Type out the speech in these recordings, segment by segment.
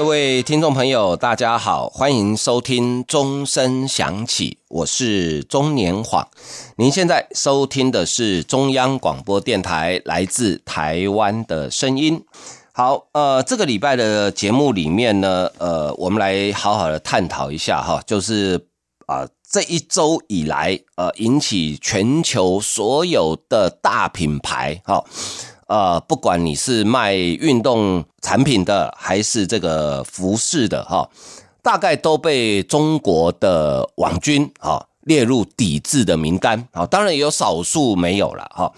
各位听众朋友，大家好，欢迎收听钟声响起，我是中年晃。您现在收听的是中央广播电台来自台湾的声音。好，呃，这个礼拜的节目里面呢，呃，我们来好好的探讨一下哈，就是啊、这一周以来，呃，引起全球所有的大品牌哈。呃，不管你是卖运动产品的，还是这个服饰的，哈，大概都被中国的网军啊列入抵制的名单啊。当然也有少数没有了哈。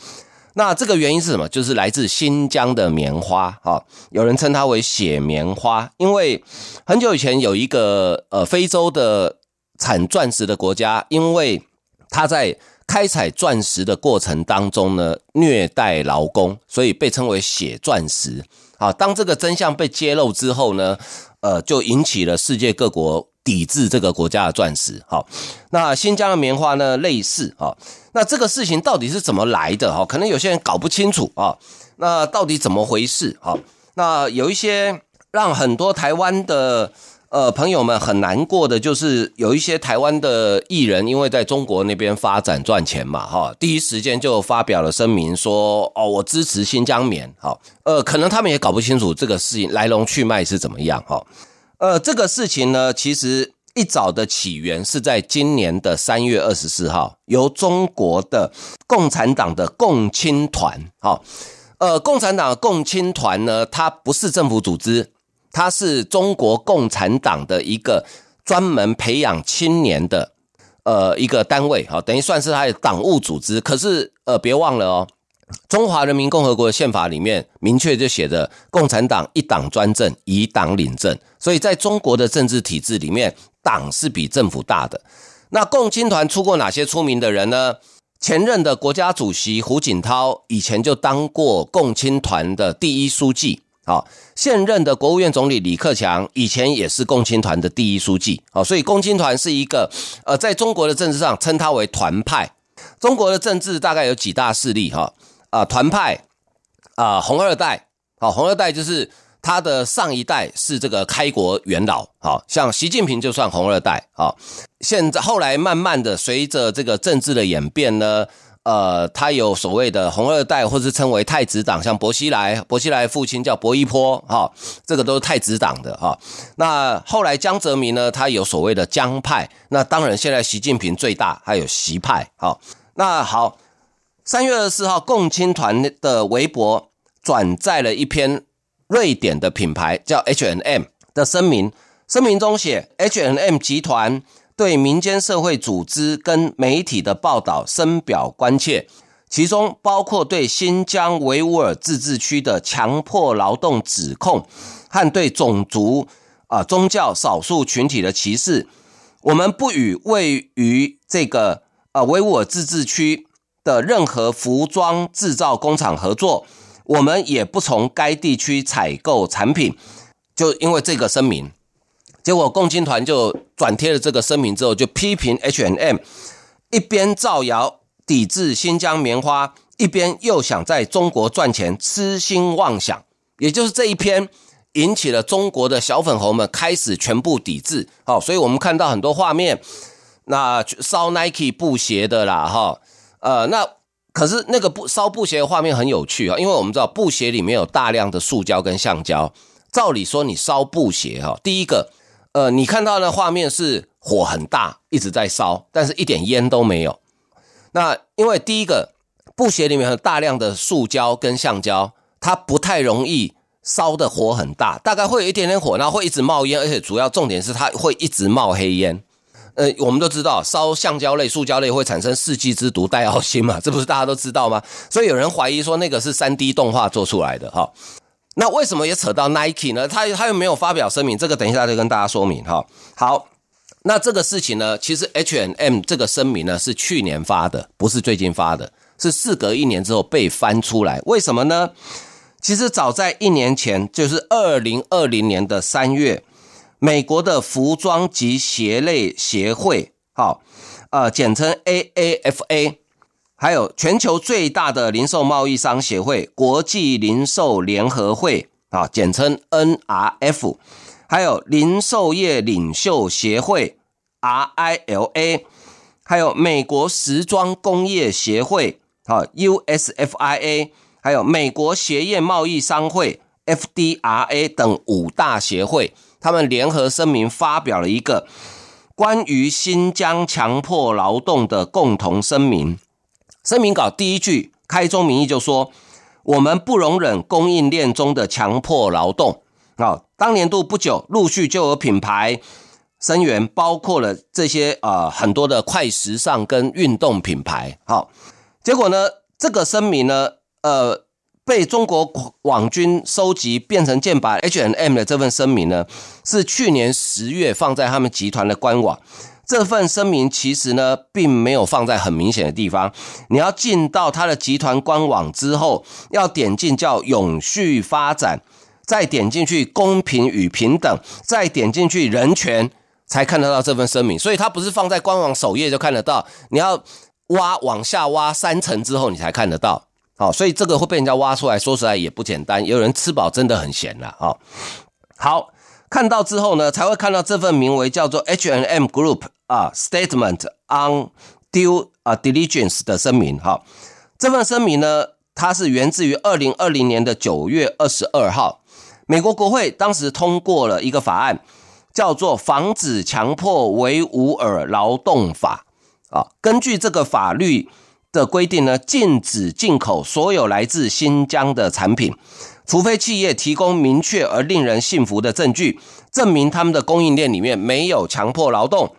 那这个原因是什么？就是来自新疆的棉花哈，有人称它为血棉花，因为很久以前有一个呃非洲的产钻石的国家，因为它在开采钻石的过程当中呢，虐待劳工，所以被称为血钻石。好，当这个真相被揭露之后呢，呃，就引起了世界各国抵制这个国家的钻石。好，那新疆的棉花呢，类似。好，那这个事情到底是怎么来的？哈，可能有些人搞不清楚啊。那到底怎么回事？好，那有一些让很多台湾的。呃，朋友们很难过的就是有一些台湾的艺人，因为在中国那边发展赚钱嘛，哈，第一时间就发表了声明说，哦，我支持新疆棉，好，呃，可能他们也搞不清楚这个事情来龙去脉是怎么样，哈，呃，这个事情呢，其实一早的起源是在今年的三月二十四号，由中国的共产党的共青团，哈，呃，共产党共青团呢，它不是政府组织。它是中国共产党的一个专门培养青年的呃一个单位，好，等于算是它的党务组织。可是呃，别忘了哦，中华人民共和国宪法里面明确就写着共产党一党专政，以党领政。所以在中国的政治体制里面，党是比政府大的。那共青团出过哪些出名的人呢？前任的国家主席胡锦涛以前就当过共青团的第一书记。好，现任的国务院总理李克强以前也是共青团的第一书记。好，所以共青团是一个呃，在中国的政治上称它为团派。中国的政治大概有几大势力哈啊，团派啊，红二代。好，红二代就是他的上一代是这个开国元老。好，像习近平就算红二代。好，现在后来慢慢的随着这个政治的演变呢。呃，他有所谓的红二代，或是称为太子党，像薄熙来，薄熙来父亲叫薄一波，哈，这个都是太子党的哈。那后来江泽民呢，他有所谓的江派，那当然现在习近平最大，还有习派，哈，那好，三月二十四号，共青团的微博转载了一篇瑞典的品牌叫 H&M 的声明，声明中写 H&M 集团。对民间社会组织跟媒体的报道深表关切，其中包括对新疆维吾尔自治区的强迫劳动指控和对种族啊宗教少数群体的歧视。我们不与位于这个啊维吾尔自治区的任何服装制造工厂合作，我们也不从该地区采购产品。就因为这个声明。结果共青团就转贴了这个声明之后，就批评 H&M，一边造谣抵制新疆棉花，一边又想在中国赚钱，痴心妄想。也就是这一篇引起了中国的小粉红们开始全部抵制。好，所以我们看到很多画面，那烧 Nike 布鞋的啦，哈，呃，那可是那个布烧布鞋的画面很有趣啊，因为我们知道布鞋里面有大量的塑胶跟橡胶，照理说你烧布鞋哈，第一个。呃，你看到的画面是火很大，一直在烧，但是一点烟都没有。那因为第一个布鞋里面有大量的塑胶跟橡胶，它不太容易烧的火很大，大概会有一点点火，然后会一直冒烟，而且主要重点是它会一直冒黑烟。呃，我们都知道烧橡胶类、塑胶类会产生世纪之毒戴奥辛嘛，这不是大家都知道吗？所以有人怀疑说那个是 3D 动画做出来的哈。那为什么也扯到 Nike 呢？他他又没有发表声明，这个等一下就跟大家说明哈。好，那这个事情呢，其实 H N M 这个声明呢是去年发的，不是最近发的，是事隔一年之后被翻出来，为什么呢？其实早在一年前，就是二零二零年的三月，美国的服装及鞋类协会，好，呃，简称 AAFA，还有全球最大的零售贸易商协会国际零售联合会，啊，简称 NRF，还有零售业领袖协会 RILA，还有美国时装工业协会。啊，USFIA，还有美国鞋业贸易商会 FDRA 等五大协会，他们联合声明发表了一个关于新疆强迫劳动的共同声明。声明稿第一句开宗明义就说：“我们不容忍供应链中的强迫劳动。”啊，当年度不久，陆续就有品牌声援，包括了这些呃很多的快时尚跟运动品牌。好。结果呢，这个声明呢，呃，被中国网军收集变成剑靶 H&M 的这份声明呢，是去年十月放在他们集团的官网。这份声明其实呢，并没有放在很明显的地方。你要进到他的集团官网之后，要点进叫永续发展，再点进去公平与平等，再点进去人权，才看得到这份声明。所以它不是放在官网首页就看得到，你要。挖往下挖三层之后，你才看得到，好，所以这个会被人家挖出来，说实在也不简单。有人吃饱真的很闲了，啊，好，看到之后呢，才会看到这份名为叫做 H N M Group 啊 Statement on Due 啊 Diligence 的声明，哈，这份声明呢，它是源自于二零二零年的九月二十二号，美国国会当时通过了一个法案，叫做《防止强迫维吾尔劳动法》。啊，根据这个法律的规定呢，禁止进口所有来自新疆的产品，除非企业提供明确而令人信服的证据，证明他们的供应链里面没有强迫劳动，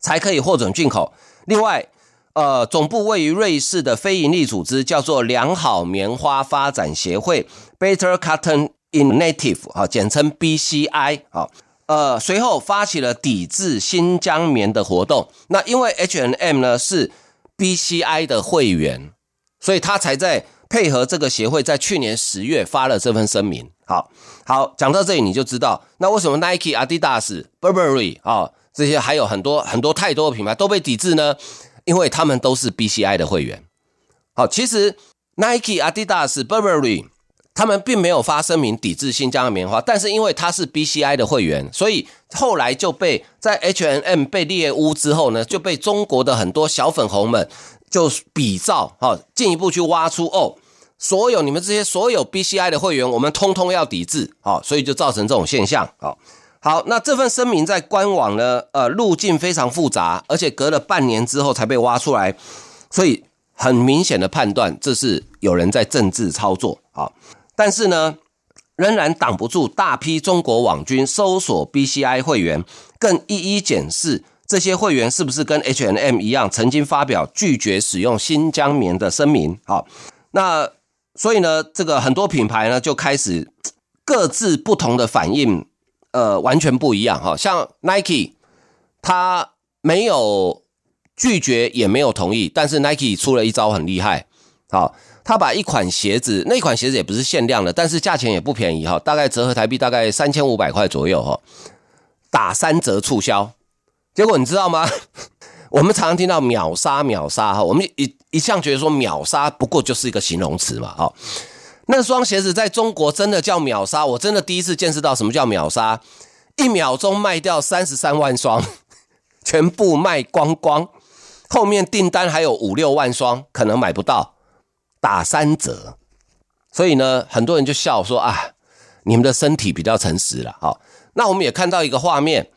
才可以获准进口。另外，呃，总部位于瑞士的非营利组织叫做良好棉花发展协会 （Better Cotton Initiative） 啊，简称 BCI 啊。呃，随后发起了抵制新疆棉的活动。那因为 H&M 呢是 BCI 的会员，所以他才在配合这个协会，在去年十月发了这份声明。好，好，讲到这里你就知道，那为什么 Nike、Adidas、Burberry 啊这些还有很多很多太多的品牌都被抵制呢？因为他们都是 BCI 的会员。好，其实 Nike、Adidas、Burberry。他们并没有发声明抵制新疆的棉花，但是因为他是 BCI 的会员，所以后来就被在 H&M 被猎污之后呢，就被中国的很多小粉红们就比照哈，进一步去挖出哦，所有你们这些所有 BCI 的会员，我们通通要抵制，啊，所以就造成这种现象，啊，好，那这份声明在官网呢，呃，路径非常复杂，而且隔了半年之后才被挖出来，所以很明显的判断，这是有人在政治操作，啊。但是呢，仍然挡不住大批中国网军搜索 BCI 会员，更一一检视这些会员是不是跟 HNM 一样，曾经发表拒绝使用新疆棉的声明。好，那所以呢，这个很多品牌呢就开始各自不同的反应，呃，完全不一样。哈，像 Nike，他没有拒绝，也没有同意，但是 Nike 出了一招很厉害。好。他把一款鞋子，那款鞋子也不是限量的，但是价钱也不便宜哈，大概折合台币大概三千五百块左右哈，打三折促销。结果你知道吗？我们常常听到秒杀秒杀哈，我们一一向觉得说秒杀不过就是一个形容词嘛哈。那双鞋子在中国真的叫秒杀，我真的第一次见识到什么叫秒杀，一秒钟卖掉三十三万双，全部卖光光，后面订单还有五六万双，可能买不到。打三折，所以呢，很多人就笑说啊，你们的身体比较诚实了。好，那我们也看到一个画面，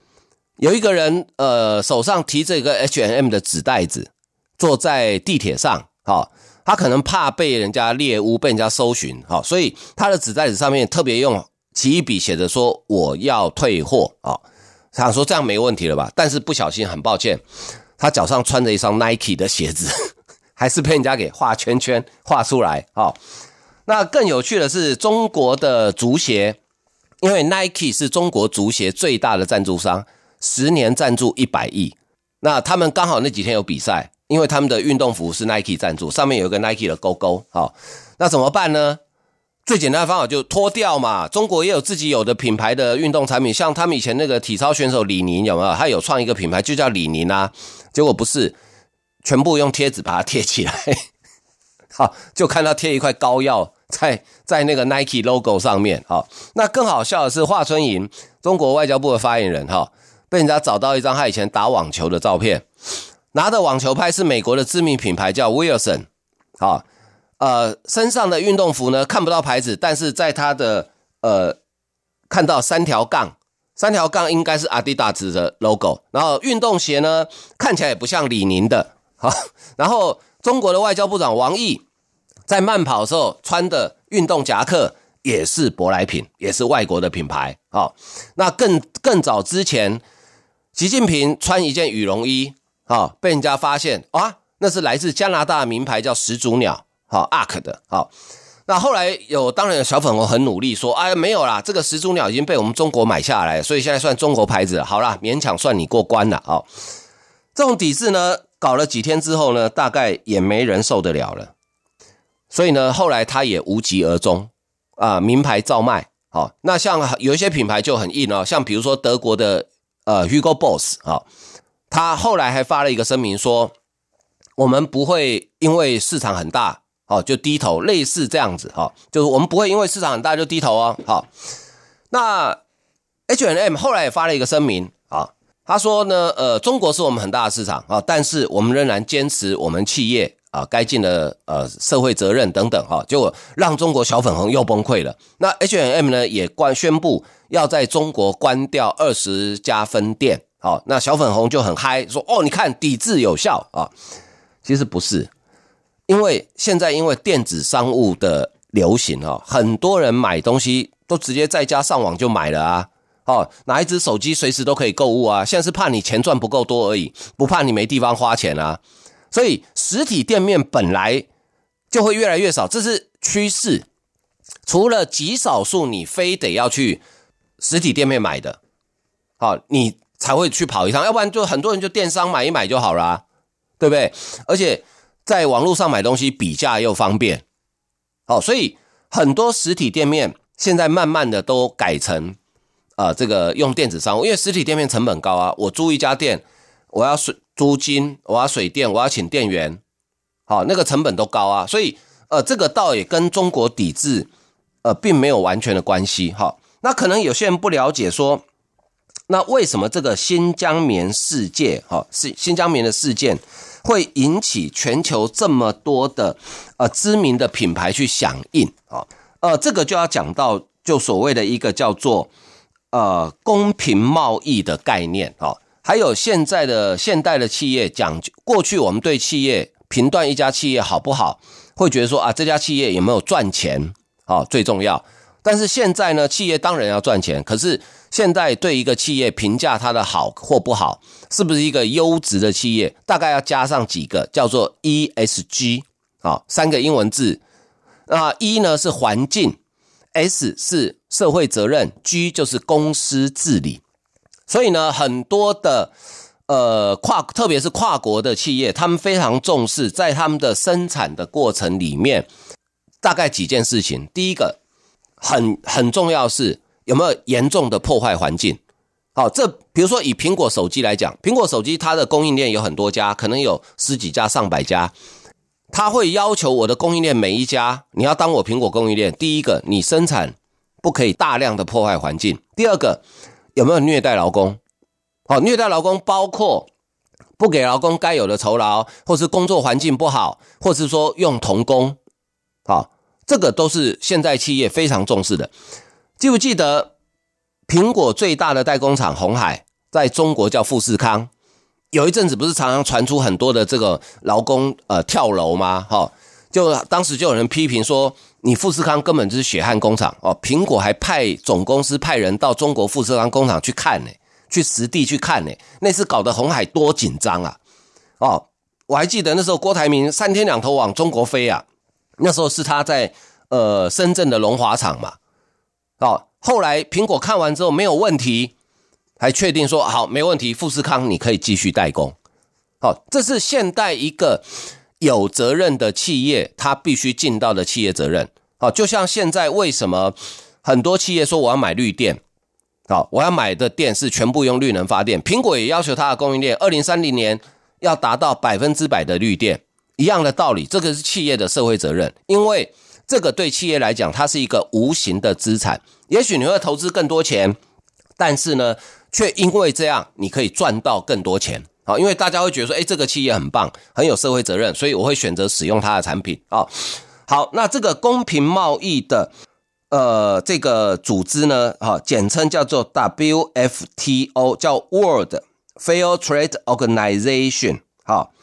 有一个人呃手上提着一个 H&M 的纸袋子，坐在地铁上。好，他可能怕被人家猎污，被人家搜寻。好，所以他的纸袋子上面特别用奇异笔写着说我要退货。好，想说这样没问题了吧？但是不小心，很抱歉，他脚上穿着一双 Nike 的鞋子。还是被人家给画圈圈画出来，好。那更有趣的是，中国的足协，因为 Nike 是中国足协最大的赞助商，十年赞助一百亿。那他们刚好那几天有比赛，因为他们的运动服是 Nike 赞助，上面有一个 Nike 的勾勾，好，那怎么办呢？最简单的方法就脱掉嘛。中国也有自己有的品牌的运动产品，像他们以前那个体操选手李宁有没有？他有创一个品牌就叫李宁啊，结果不是，全部用贴纸把它贴起来，好，就看到贴一块膏药在在那个 Nike logo 上面，好，那更好笑的是华春莹，中国外交部的发言人哈。被人家找到一张他以前打网球的照片，拿的网球拍是美国的知名品牌叫 Wilson，好，呃，身上的运动服呢看不到牌子，但是在他的呃看到三条杠，三条杠应该是 Adidas 的 logo，然后运动鞋呢看起来也不像李宁的，好，然后中国的外交部长王毅在慢跑的时候穿的运动夹克也是舶来品，也是外国的品牌，好，那更更早之前。习近平穿一件羽绒衣，啊，被人家发现啊，那是来自加拿大的名牌，叫始祖鸟，好，ARK 的，好。那后来有，当然有小粉红很努力说，哎，没有啦，这个始祖鸟已经被我们中国买下来，所以现在算中国牌子，好啦，勉强算你过关了，好。这种抵制呢，搞了几天之后呢，大概也没人受得了了，所以呢，后来他也无疾而终，啊，名牌照卖，好。那像有一些品牌就很硬哦，像比如说德国的。呃，Hugo Boss 啊，他后来还发了一个声明说，我们不会因为市场很大，哦，就低头，类似这样子，哈，就是我们不会因为市场很大就低头哦，好，那 H&M 后来也发了一个声明啊，他说呢，呃，中国是我们很大的市场啊，但是我们仍然坚持我们企业啊该尽的呃社会责任等等，哈，结果让中国小粉红又崩溃了。那 H&M 呢也关宣布。要在中国关掉二十家分店，哦，那小粉红就很嗨，说哦，你看抵制有效啊，其实不是，因为现在因为电子商务的流行啊，很多人买东西都直接在家上网就买了啊，哦，拿一只手机随时都可以购物啊，现在是怕你钱赚不够多而已，不怕你没地方花钱啊，所以实体店面本来就会越来越少，这是趋势，除了极少数你非得要去。实体店面买的，好，你才会去跑一趟，要不然就很多人就电商买一买就好啦，对不对？而且在网络上买东西比价又方便，好，所以很多实体店面现在慢慢的都改成啊、呃，这个用电子商务，因为实体店面成本高啊，我租一家店，我要水租金，我要水电，我要请店员，好，那个成本都高啊，所以呃，这个倒也跟中国抵制呃，并没有完全的关系，哈。那可能有些人不了解，说，那为什么这个新疆棉事件，哈，是新疆棉的事件，会引起全球这么多的呃知名的品牌去响应啊？呃，这个就要讲到就所谓的一个叫做呃公平贸易的概念啊，还有现在的现代的企业讲，过去我们对企业评断一家企业好不好，会觉得说啊，这家企业有没有赚钱啊最重要。但是现在呢，企业当然要赚钱。可是现在对一个企业评价它的好或不好，是不是一个优质的企业，大概要加上几个叫做 ESG 啊，三个英文字。那 E 呢是环境，S 是社会责任，G 就是公司治理。所以呢，很多的呃跨，特别是跨国的企业，他们非常重视在他们的生产的过程里面，大概几件事情。第一个。很很重要是有没有严重的破坏环境？好，这比如说以苹果手机来讲，苹果手机它的供应链有很多家，可能有十几家、上百家，他会要求我的供应链每一家，你要当我苹果供应链，第一个你生产不可以大量的破坏环境，第二个有没有虐待劳工？好，虐待劳工包括不给劳工该有的酬劳，或是工作环境不好，或是说用童工，好。这个都是现在企业非常重视的。记不记得苹果最大的代工厂红海在中国叫富士康？有一阵子不是常常传出很多的这个劳工呃跳楼吗？哈，就当时就有人批评说，你富士康根本就是血汗工厂哦。苹果还派总公司派人到中国富士康工厂去看呢，去实地去看呢。那次搞得红海多紧张啊！哦，我还记得那时候郭台铭三天两头往中国飞啊。那时候是他在呃深圳的龙华厂嘛，哦，后来苹果看完之后没有问题，还确定说好没问题，富士康你可以继续代工，好，这是现代一个有责任的企业，它必须尽到的企业责任。好，就像现在为什么很多企业说我要买绿电，好，我要买的电是全部用绿能发电。苹果也要求它的供应链二零三零年要达到百分之百的绿电，一样的道理，这个是企业的社会责任，因为这个对企业来讲，它是一个无形的资产。也许你会投资更多钱，但是呢，却因为这样，你可以赚到更多钱。好，因为大家会觉得说，诶，这个企业很棒，很有社会责任，所以我会选择使用它的产品。啊，好，那这个公平贸易的呃这个组织呢，哈，简称叫做 WFTO，叫 World Fair Trade Organization。好，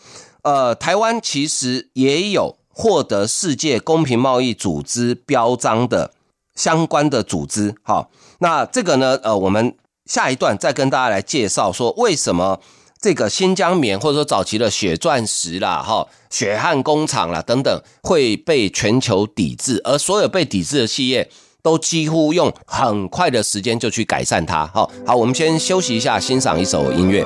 呃，台湾其实也有获得世界公平贸易组织标章的相关的组织。好，那这个呢，呃，我们下一段再跟大家来介绍说为什么。这个新疆棉，或者说早期的血钻石啦、哈血汗工厂啦等等，会被全球抵制，而所有被抵制的企业都几乎用很快的时间就去改善它。好，好，我们先休息一下，欣赏一首音乐。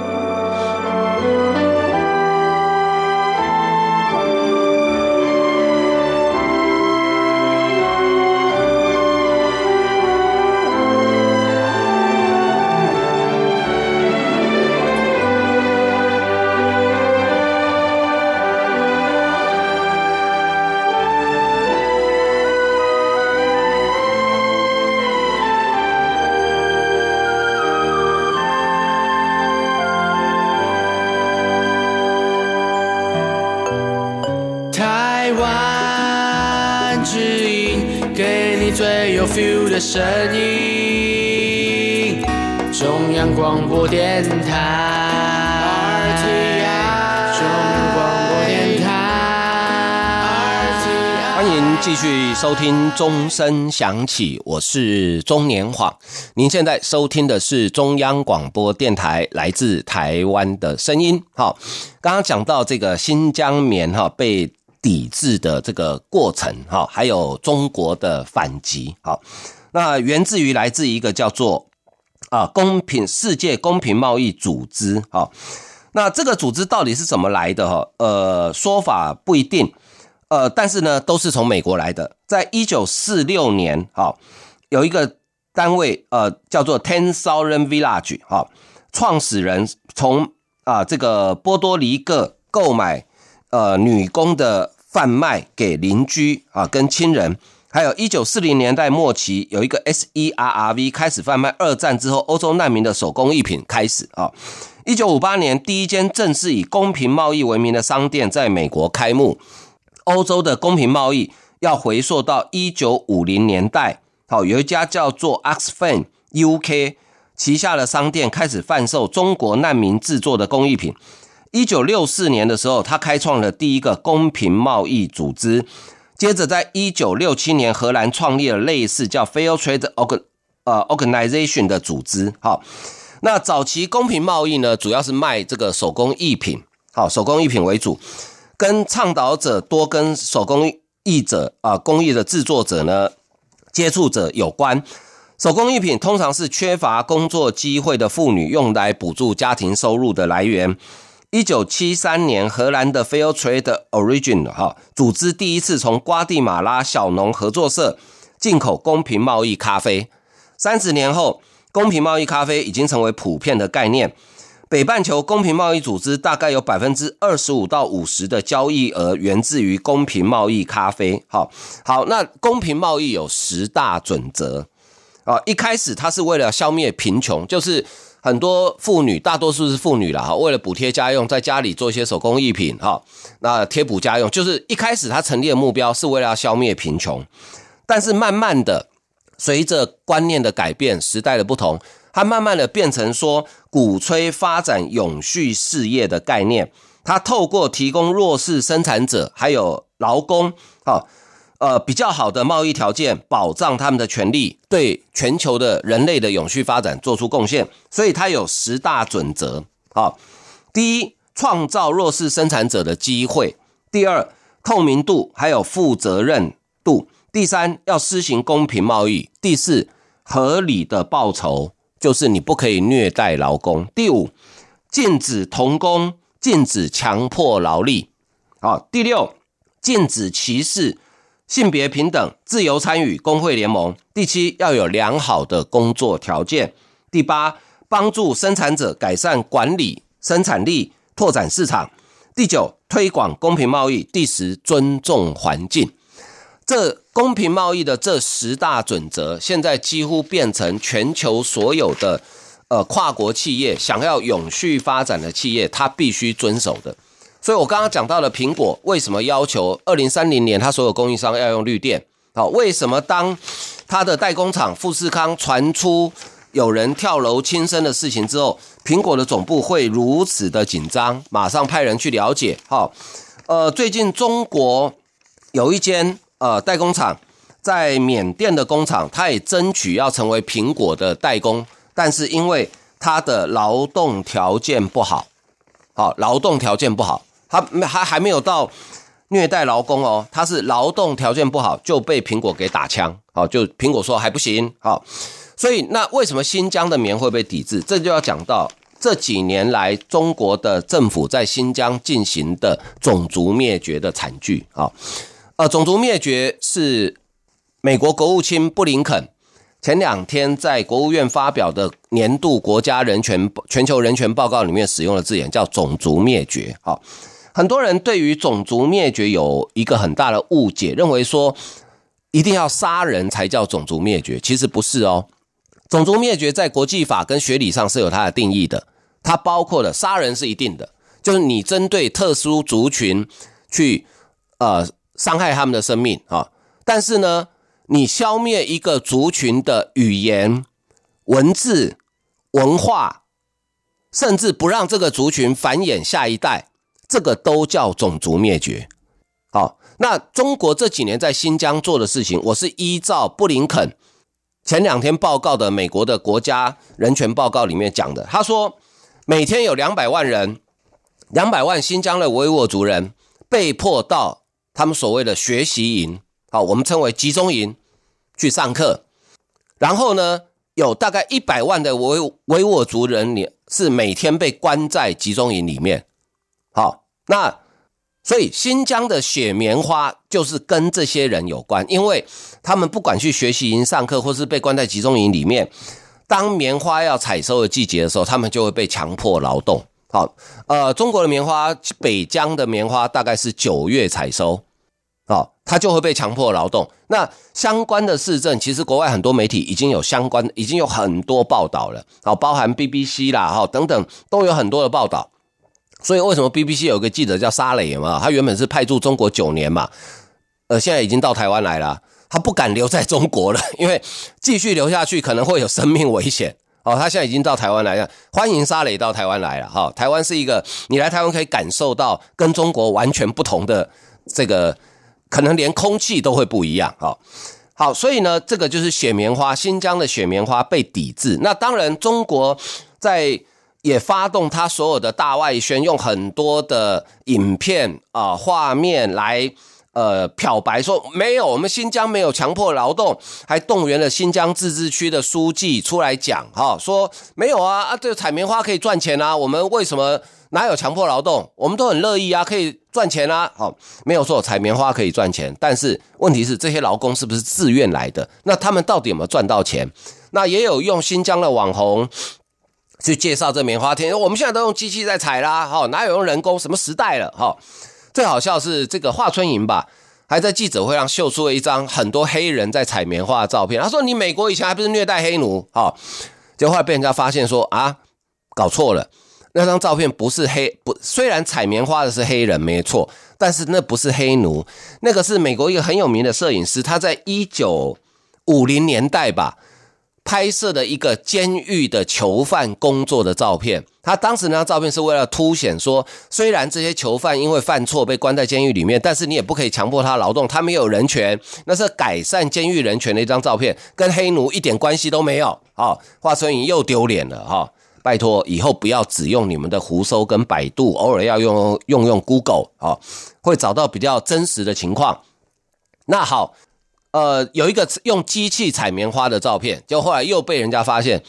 中央广播电台。中央广播电台。欢迎继续收听钟声响起，我是中年晃。您现在收听的是中央广播电台来自台湾的声音。好，刚刚讲到这个新疆棉哈被抵制的这个过程哈，还有中国的反击好。那源自于来自一个叫做啊公平世界公平贸易组织，好，那这个组织到底是怎么来的哈？呃，说法不一定，呃，但是呢，都是从美国来的。在一九四六年，好，有一个单位，呃，叫做 Ten Thousand Village，好，创始人从啊这个波多黎各购买呃女工的贩卖给邻居啊跟亲人。还有一九四零年代末期，有一个 SERRV 开始贩卖二战之后欧洲难民的手工艺品开始啊。一九五八年，第一间正式以公平贸易为名的商店在美国开幕。欧洲的公平贸易要回溯到一九五零年代，好，有一家叫做 Oxfam UK 旗下的商店开始贩售中国难民制作的工艺品。一九六四年的时候，他开创了第一个公平贸易组织。接着，在一九六七年，荷兰创立了类似叫 Fair Trade Organ 呃 Organization 的组织。好，那早期公平贸易呢，主要是卖这个手工艺品，好，手工艺品为主，跟倡导者多跟手工艺者啊，工艺的制作者呢，接触者有关。手工艺品通常是缺乏工作机会的妇女用来补助家庭收入的来源。一九七三年，荷兰的 Fair Trade Origin 哈组织第一次从瓜地马拉小农合作社进口公平贸易咖啡。三十年后，公平贸易咖啡已经成为普遍的概念。北半球公平贸易组织大概有百分之二十五到五十的交易额源自于公平贸易咖啡。好，好，那公平贸易有十大准则啊。一开始，它是为了消灭贫穷，就是。很多妇女，大多数是妇女啦，哈，为了补贴家用，在家里做一些手工艺品，哈，那贴补家用，就是一开始他成立的目标是为了要消灭贫穷，但是慢慢的，随着观念的改变，时代的不同，它慢慢的变成说鼓吹发展永续事业的概念，它透过提供弱势生产者还有劳工，哈。呃，比较好的贸易条件，保障他们的权利，对全球的人类的永续发展做出贡献。所以它有十大准则。好，第一，创造弱势生产者的机会；第二，透明度还有负责任度；第三，要施行公平贸易；第四，合理的报酬，就是你不可以虐待劳工；第五，禁止童工、禁止强迫劳力。好，第六，禁止歧视，性别平等，自由参与工会联盟。第七，要有良好的工作条件。第八，帮助生产者改善管理生产力，拓展市场。第九，推广公平贸易。第十，尊重环境。这公平贸易的这十大准则，现在几乎变成全球所有的呃跨国企业想要永续发展的企业，它必须遵守的。所以我刚刚讲到了苹果为什么要求二零三零年它所有供应商要用绿电？好，为什么当它的代工厂富士康传出有人跳楼轻生的事情之后，苹果的总部会如此的紧张，马上派人去了解。好，呃，最近中国有一间。呃，代工厂在缅甸的工厂，他也争取要成为苹果的代工，但是因为他的劳动条件不好，好，劳动条件不好，他还还没有到虐待劳工哦，他是劳动条件不好就被苹果给打枪，哦，就苹果说还不行，哦，所以那为什么新疆的棉会被抵制？这就要讲到这几年来中国的政府在新疆进行的种族灭绝的惨剧啊。呃，种族灭绝是美国国务卿布林肯前两天在国务院发表的年度国家人权全球人权报告里面使用的字眼，叫种族灭绝。好，很多人对于种族灭绝有一个很大的误解，认为说一定要杀人才叫种族灭绝，其实不是哦。种族灭绝在国际法跟学理上是有它的定义的，它包括了杀人是一定的，就是你针对特殊族群去呃。伤害他们的生命啊！但是呢，你消灭一个族群的语言、文字、文化，甚至不让这个族群繁衍下一代，这个都叫种族灭绝。好，那中国这几年在新疆做的事情，我是依照布林肯前两天报告的美国的国家人权报告里面讲的。他说，每天有两百万人，两百万新疆的维吾尔族人被迫到。他们所谓的学习营，好，我们称为集中营，去上课。然后呢，有大概一百万的维维吾尔族人，你是每天被关在集中营里面。好，那所以新疆的雪棉花就是跟这些人有关，因为他们不管去学习营上课，或是被关在集中营里面，当棉花要采收的季节的时候，他们就会被强迫劳动。好，呃，中国的棉花，北疆的棉花大概是九月采收。哦，他就会被强迫劳动。那相关的市政，其实国外很多媒体已经有相关，已经有很多报道了。哦，包含 BBC 啦，哈等等，都有很多的报道。所以为什么 BBC 有个记者叫沙磊嘛？他原本是派驻中国九年嘛，呃，现在已经到台湾来了。他不敢留在中国了，因为继续留下去可能会有生命危险。哦，他现在已经到台湾来了，欢迎沙磊到台湾来了。哈，台湾是一个你来台湾可以感受到跟中国完全不同的这个。可能连空气都会不一样，好，好，所以呢，这个就是雪棉花，新疆的雪棉花被抵制。那当然，中国在也发动他所有的大外宣，用很多的影片啊、画面来呃漂白，说没有，我们新疆没有强迫劳动，还动员了新疆自治区的书记出来讲，哈，说没有啊，啊，这采棉花可以赚钱啊，我们为什么？哪有强迫劳动？我们都很乐意啊，可以赚钱啊。好，没有错，采棉花可以赚钱，但是问题是这些劳工是不是自愿来的？那他们到底有没有赚到钱？那也有用新疆的网红去介绍这棉花田，我们现在都用机器在采啦，哈，哪有用人工？什么时代了？哈，最好笑是这个华春莹吧，还在记者会上秀出了一张很多黑人在采棉花的照片。他说：“你美国以前还不是虐待黑奴？”哈，结果后来被人家发现说啊，搞错了。那张照片不是黑不，虽然采棉花的是黑人没错，但是那不是黑奴，那个是美国一个很有名的摄影师，他在一九五零年代吧拍摄的一个监狱的囚犯工作的照片。他当时那张照片是为了凸显说，虽然这些囚犯因为犯错被关在监狱里面，但是你也不可以强迫他劳动，他没有人权，那是改善监狱人权的一张照片，跟黑奴一点关系都没有。好，华春莹又丢脸了哈。拜托，以后不要只用你们的胡搜跟百度，偶尔要用用用 Google 啊，会找到比较真实的情况。那好，呃，有一个用机器采棉花的照片，就后来又被人家发现，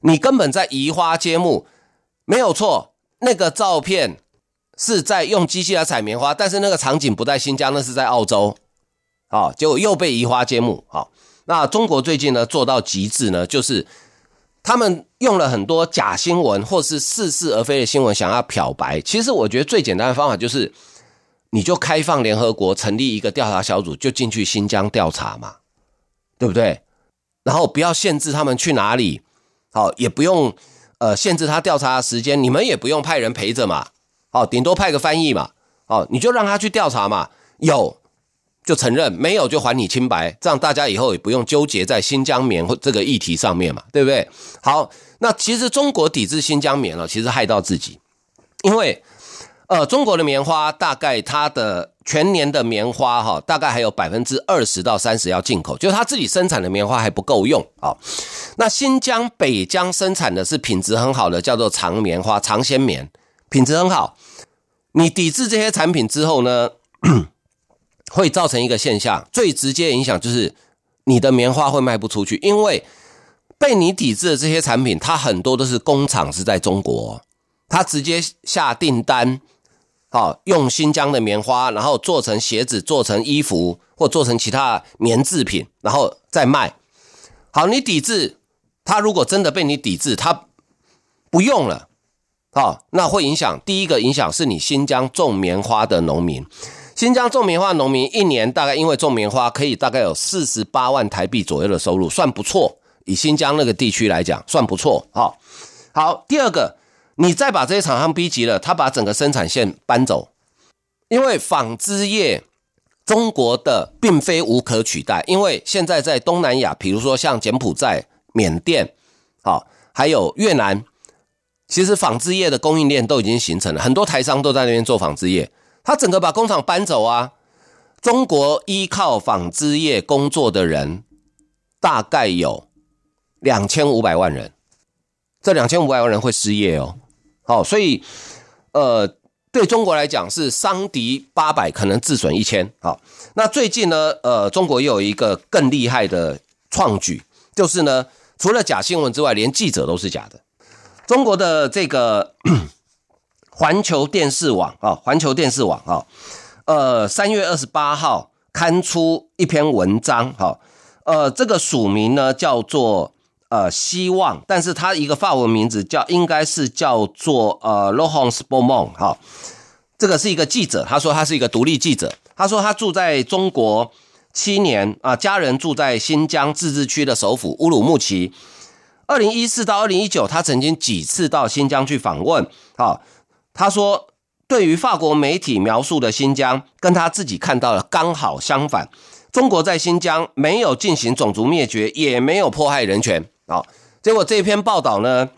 你根本在移花接木，没有错。那个照片是在用机器来采棉花，但是那个场景不在新疆，那是在澳洲，好，结果又被移花接木。好，那中国最近呢做到极致呢，就是他们用了很多假新闻或是似是而非的新闻，想要漂白。其实我觉得最简单的方法就是，你就开放联合国成立一个调查小组，就进去新疆调查嘛，对不对？然后不要限制他们去哪里，好，也不用。呃，限制他调查的时间，你们也不用派人陪着嘛，哦，顶多派个翻译嘛，哦，你就让他去调查嘛，有就承认，没有就还你清白，这样大家以后也不用纠结在新疆棉这个议题上面嘛，对不对？好，那其实中国抵制新疆棉了，其实害到自己，因为。呃，中国的棉花大概它的全年的棉花哈，大概还有百分之二十到三十要进口，就是它自己生产的棉花还不够用啊。那新疆、北疆生产的是品质很好的，叫做长棉花、长纤棉，品质很好。你抵制这些产品之后呢，会造成一个现象，最直接影响就是你的棉花会卖不出去，因为被你抵制的这些产品，它很多都是工厂是在中国，它直接下订单。好，用新疆的棉花，然后做成鞋子，做成衣服，或做成其他棉制品，然后再卖。好，你抵制他，如果真的被你抵制，他不用了，好，那会影响。第一个影响是你新疆种棉花的农民，新疆种棉花农民一年大概因为种棉花，可以大概有四十八万台币左右的收入，算不错。以新疆那个地区来讲，算不错。好，好，第二个。你再把这些厂商逼急了，他把整个生产线搬走，因为纺织业中国的并非无可取代，因为现在在东南亚，比如说像柬埔寨、缅甸，好，还有越南，其实纺织业的供应链都已经形成了，很多台商都在那边做纺织业，他整个把工厂搬走啊。中国依靠纺织业工作的人大概有两千五百万人，这两千五百万人会失业哦。好，所以，呃，对中国来讲是伤敌八百，可能自损一千。好，那最近呢，呃，中国又有一个更厉害的创举，就是呢，除了假新闻之外，连记者都是假的。中国的这个 环球电视网啊，环球电视网啊，呃，三月二十八号刊出一篇文章，哈，呃，这个署名呢叫做。呃，希望，但是他一个法文名字叫，应该是叫做呃，Laurence Beaumont 哈，这个是一个记者，他说他是一个独立记者，他说他住在中国七年啊，家人住在新疆自治区的首府乌鲁木齐，二零一四到二零一九，他曾经几次到新疆去访问，好，他说对于法国媒体描述的新疆，跟他自己看到的刚好相反，中国在新疆没有进行种族灭绝，也没有迫害人权。好，结果这篇报道呢，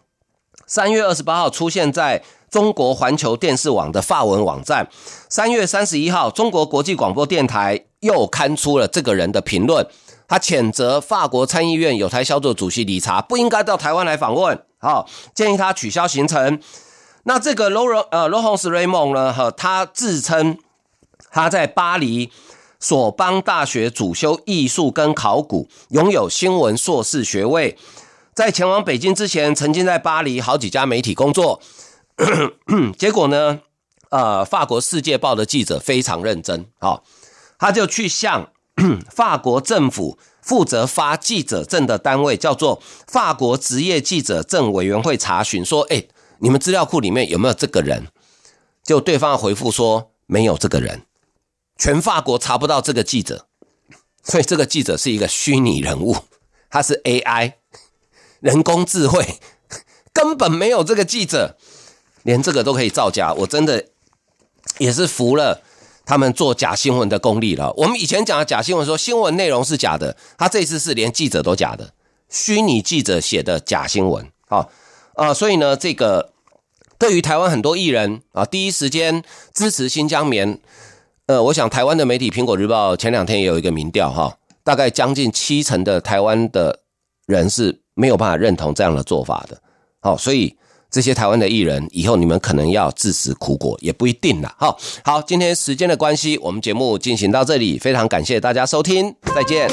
三月二十八号出现在中国环球电视网的法文网站。三月三十一号，中国国际广播电台又刊出了这个人的评论，他谴责法国参议院有台小组主席理查不应该到台湾来访问，好，建议他取消行程。那这个 Laurence 呃 Laurence Raymond 呢，哈，他自称他在巴黎索邦大学主修艺术跟考古，拥有新闻硕士学位。在前往北京之前，曾经在巴黎好几家媒体工作。结果呢，呃，法国《世界报》的记者非常认真，好，他就去向 法国政府负责发记者证的单位，叫做法国职业记者证委员会查询，说：“哎，你们资料库里面有没有这个人？”就对方回复说：“没有这个人，全法国查不到这个记者，所以这个记者是一个虚拟人物，他是 AI。”人工智慧 根本没有这个记者，连这个都可以造假，我真的也是服了他们做假新闻的功力了。我们以前讲的假新闻，说新闻内容是假的，他这次是连记者都假的，虚拟记者写的假新闻。好啊，所以呢，这个对于台湾很多艺人啊，第一时间支持新疆棉。呃，我想台湾的媒体《苹果日报》前两天也有一个民调哈，大概将近七成的台湾的人是。没有办法认同这样的做法的，好，所以这些台湾的艺人以后你们可能要自食苦果，也不一定啦。好，好，今天时间的关系，我们节目进行到这里，非常感谢大家收听，再见。